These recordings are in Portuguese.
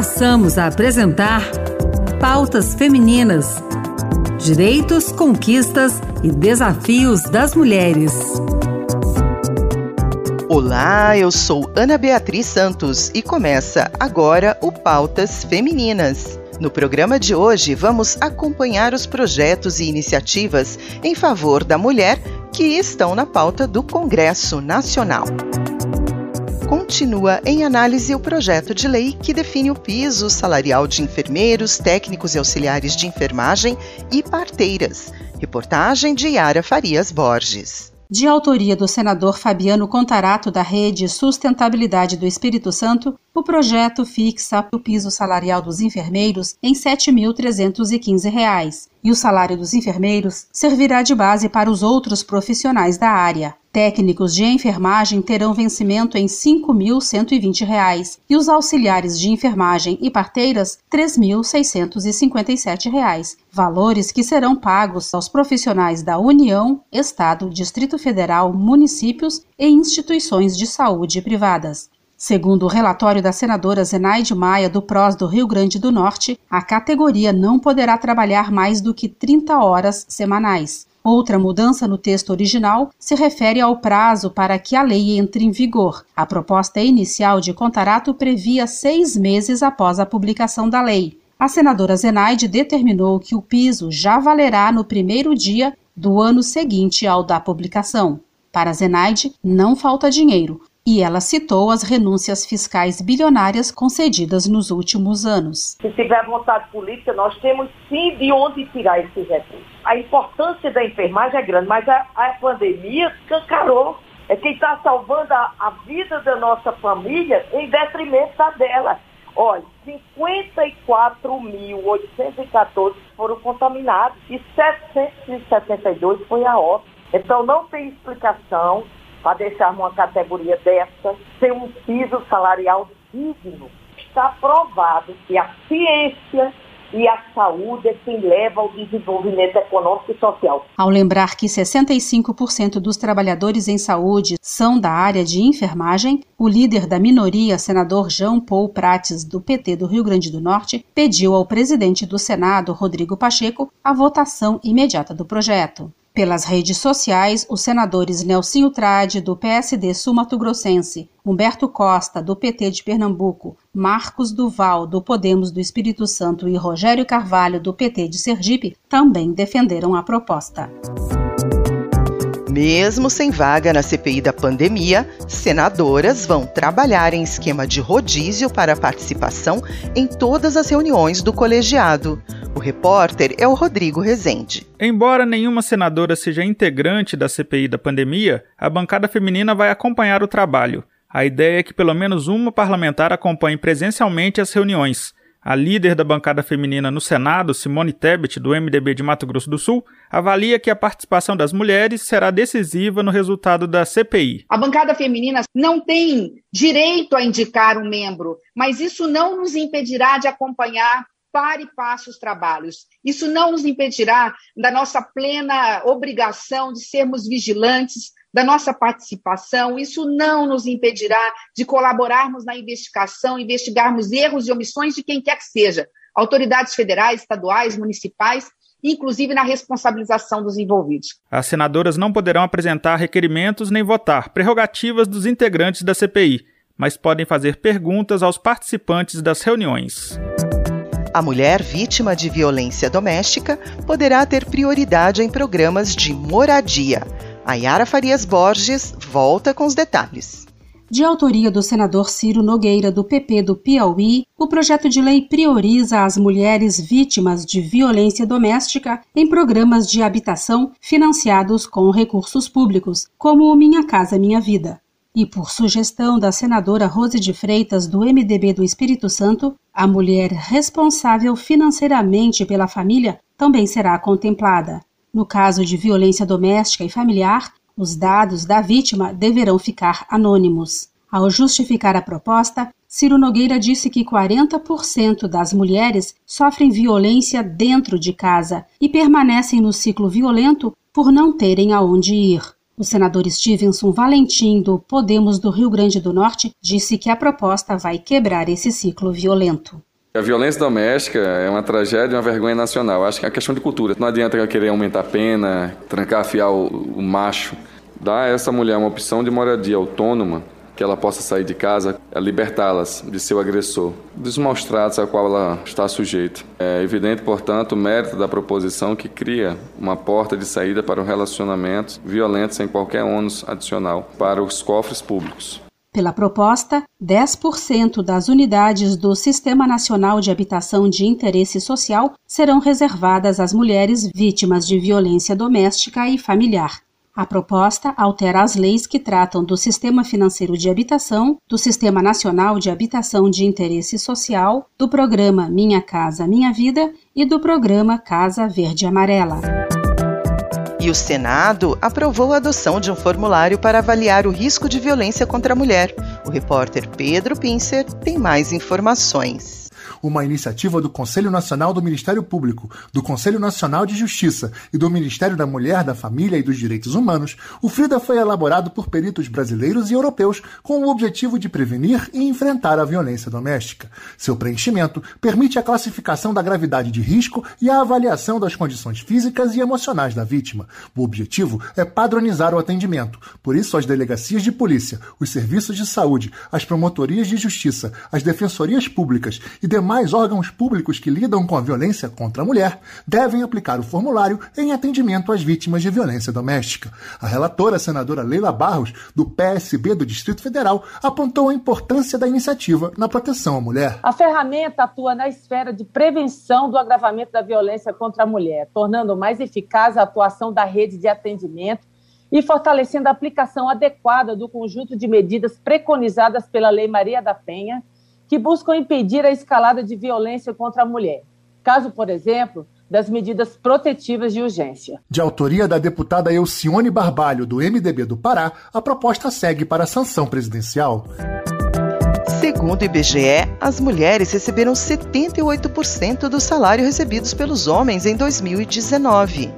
passamos a apresentar Pautas Femininas: Direitos, Conquistas e Desafios das Mulheres. Olá, eu sou Ana Beatriz Santos e começa agora o Pautas Femininas. No programa de hoje, vamos acompanhar os projetos e iniciativas em favor da mulher que estão na pauta do Congresso Nacional continua em análise o projeto de lei que define o piso salarial de enfermeiros, técnicos e auxiliares de enfermagem e parteiras. Reportagem de Yara Farias Borges. De autoria do senador Fabiano Contarato, da Rede Sustentabilidade do Espírito Santo, o projeto fixa o piso salarial dos enfermeiros em R$ 7.315 e o salário dos enfermeiros servirá de base para os outros profissionais da área. Técnicos de enfermagem terão vencimento em R$ 5.120 e os auxiliares de enfermagem e parteiras R$ 3.657, valores que serão pagos aos profissionais da União, Estado, Distrito Federal, municípios e instituições de saúde privadas. Segundo o relatório da senadora Zenaide Maia, do PROS do Rio Grande do Norte, a categoria não poderá trabalhar mais do que 30 horas semanais. Outra mudança no texto original se refere ao prazo para que a lei entre em vigor. A proposta inicial de contrato previa seis meses após a publicação da lei. A senadora Zenaide determinou que o piso já valerá no primeiro dia do ano seguinte ao da publicação. Para Zenaide, não falta dinheiro. E ela citou as renúncias fiscais bilionárias concedidas nos últimos anos. Se tiver vontade política, nós temos sim de onde tirar esses recursos. A importância da enfermagem é grande, mas a, a pandemia escancarou. É quem está salvando a, a vida da nossa família em detrimento da dela. Olha, 54.814 foram contaminados e 772 foi a óbito. Então não tem explicação para deixar uma categoria dessa sem um piso salarial digno. Está provado que a ciência e a saúde é quem leva ao desenvolvimento econômico e social. Ao lembrar que 65% dos trabalhadores em saúde são da área de enfermagem, o líder da minoria, senador João Paul Prates, do PT do Rio Grande do Norte, pediu ao presidente do Senado, Rodrigo Pacheco, a votação imediata do projeto. Pelas redes sociais, os senadores Nelsinho Trade, do PSD sul-mato-grossense, Humberto Costa, do PT de Pernambuco, Marcos Duval, do Podemos do Espírito Santo e Rogério Carvalho, do PT de Sergipe, também defenderam a proposta. Mesmo sem vaga na CPI da pandemia, senadoras vão trabalhar em esquema de rodízio para participação em todas as reuniões do colegiado. O repórter é o Rodrigo Rezende. Embora nenhuma senadora seja integrante da CPI da pandemia, a bancada feminina vai acompanhar o trabalho. A ideia é que pelo menos uma parlamentar acompanhe presencialmente as reuniões. A líder da bancada feminina no Senado, Simone Tebet, do MDB de Mato Grosso do Sul, avalia que a participação das mulheres será decisiva no resultado da CPI. A bancada feminina não tem direito a indicar um membro, mas isso não nos impedirá de acompanhar para e passo os trabalhos. Isso não nos impedirá da nossa plena obrigação de sermos vigilantes, da nossa participação, isso não nos impedirá de colaborarmos na investigação, investigarmos erros e omissões de quem quer que seja, autoridades federais, estaduais, municipais, inclusive na responsabilização dos envolvidos. As senadoras não poderão apresentar requerimentos nem votar, prerrogativas dos integrantes da CPI, mas podem fazer perguntas aos participantes das reuniões. A mulher vítima de violência doméstica poderá ter prioridade em programas de moradia. A Yara Farias Borges volta com os detalhes. De autoria do senador Ciro Nogueira, do PP do Piauí, o projeto de lei prioriza as mulheres vítimas de violência doméstica em programas de habitação financiados com recursos públicos, como o Minha Casa Minha Vida. E por sugestão da senadora Rose de Freitas, do MDB do Espírito Santo, a mulher responsável financeiramente pela família também será contemplada. No caso de violência doméstica e familiar, os dados da vítima deverão ficar anônimos. Ao justificar a proposta, Ciro Nogueira disse que 40% das mulheres sofrem violência dentro de casa e permanecem no ciclo violento por não terem aonde ir. O senador Stevenson Valentim, do Podemos do Rio Grande do Norte, disse que a proposta vai quebrar esse ciclo violento. A violência doméstica é uma tragédia, uma vergonha nacional. Acho que é questão de cultura. Não adianta querer aumentar a pena, trancar, afiar o, o macho. Dá a essa mulher uma opção de moradia autônoma, que ela possa sair de casa, libertá-las de seu agressor, dos maus tratos a qual ela está sujeita. É evidente, portanto, o mérito da proposição que cria uma porta de saída para o relacionamento violento sem qualquer ônus adicional para os cofres públicos. Pela proposta, 10% das unidades do Sistema Nacional de Habitação de Interesse Social serão reservadas às mulheres vítimas de violência doméstica e familiar. A proposta altera as leis que tratam do Sistema Financeiro de Habitação, do Sistema Nacional de Habitação de Interesse Social, do Programa Minha Casa Minha Vida e do Programa Casa Verde Amarela. E o Senado aprovou a adoção de um formulário para avaliar o risco de violência contra a mulher. O repórter Pedro Pincer tem mais informações uma iniciativa do Conselho Nacional do Ministério Público, do Conselho Nacional de Justiça e do Ministério da Mulher, da Família e dos Direitos Humanos, o FRIDA foi elaborado por peritos brasileiros e europeus com o objetivo de prevenir e enfrentar a violência doméstica. Seu preenchimento permite a classificação da gravidade de risco e a avaliação das condições físicas e emocionais da vítima. O objetivo é padronizar o atendimento. Por isso, as delegacias de polícia, os serviços de saúde, as promotorias de justiça, as defensorias públicas e demais demais órgãos públicos que lidam com a violência contra a mulher devem aplicar o formulário em atendimento às vítimas de violência doméstica. A relatora, a senadora Leila Barros, do PSB do Distrito Federal, apontou a importância da iniciativa na proteção à mulher. A ferramenta atua na esfera de prevenção do agravamento da violência contra a mulher, tornando mais eficaz a atuação da rede de atendimento e fortalecendo a aplicação adequada do conjunto de medidas preconizadas pela Lei Maria da Penha que buscam impedir a escalada de violência contra a mulher. Caso, por exemplo, das medidas protetivas de urgência. De autoria da deputada Elcione Barbalho, do MDB do Pará, a proposta segue para a sanção presidencial. Segundo o IBGE, as mulheres receberam 78% do salário recebidos pelos homens em 2019.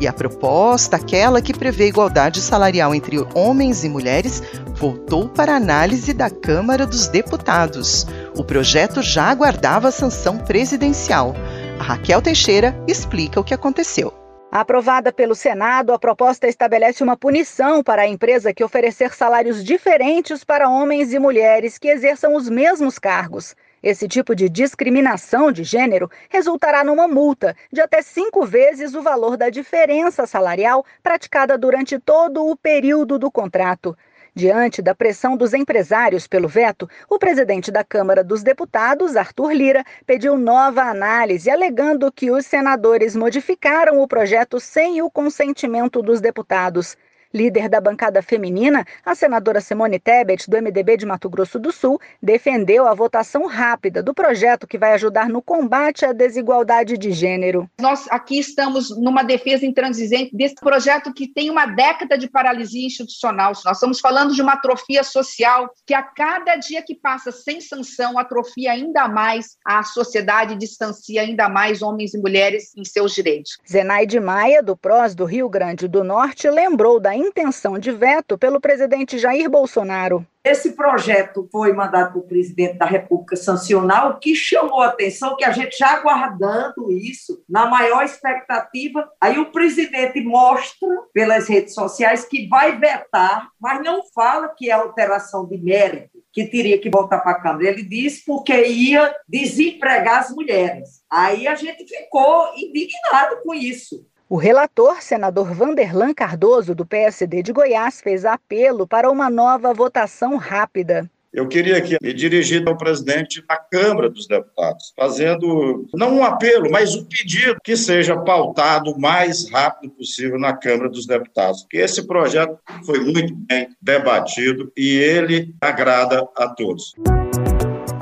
E a proposta, aquela que prevê igualdade salarial entre homens e mulheres, voltou para análise da Câmara dos Deputados. O projeto já aguardava sanção presidencial. A Raquel Teixeira explica o que aconteceu. Aprovada pelo Senado, a proposta estabelece uma punição para a empresa que oferecer salários diferentes para homens e mulheres que exerçam os mesmos cargos. Esse tipo de discriminação de gênero resultará numa multa de até cinco vezes o valor da diferença salarial praticada durante todo o período do contrato. Diante da pressão dos empresários pelo veto, o presidente da Câmara dos Deputados, Arthur Lira, pediu nova análise, alegando que os senadores modificaram o projeto sem o consentimento dos deputados. Líder da bancada feminina, a senadora Simone Tebet, do MDB de Mato Grosso do Sul, defendeu a votação rápida do projeto que vai ajudar no combate à desigualdade de gênero. Nós aqui estamos numa defesa intransigente desse projeto que tem uma década de paralisia institucional. Nós estamos falando de uma atrofia social que a cada dia que passa sem sanção atrofia ainda mais a sociedade, distancia ainda mais homens e mulheres em seus direitos. Zenaide Maia, do PROS do Rio Grande do Norte, lembrou da intenção de veto pelo presidente Jair Bolsonaro. Esse projeto foi mandado para o presidente da República sancionar, o que chamou a atenção, que a gente já aguardando isso, na maior expectativa. Aí o presidente mostra pelas redes sociais que vai vetar, mas não fala que é alteração de mérito, que teria que voltar para a Câmara. Ele disse porque ia desempregar as mulheres. Aí a gente ficou indignado com isso. O relator, senador Vanderlan Cardoso, do PSD de Goiás, fez apelo para uma nova votação rápida. Eu queria aqui me dirigir ao presidente da Câmara dos Deputados, fazendo não um apelo, mas um pedido que seja pautado o mais rápido possível na Câmara dos Deputados, porque esse projeto foi muito bem debatido e ele agrada a todos.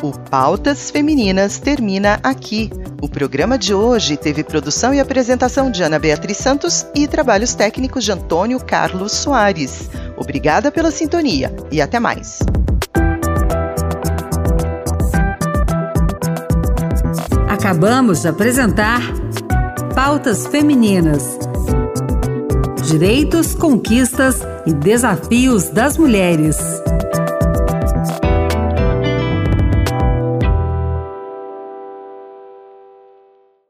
O Pautas Femininas termina aqui. O programa de hoje teve produção e apresentação de Ana Beatriz Santos e trabalhos técnicos de Antônio Carlos Soares. Obrigada pela sintonia e até mais. Acabamos de apresentar Pautas Femininas. Direitos, conquistas e desafios das mulheres.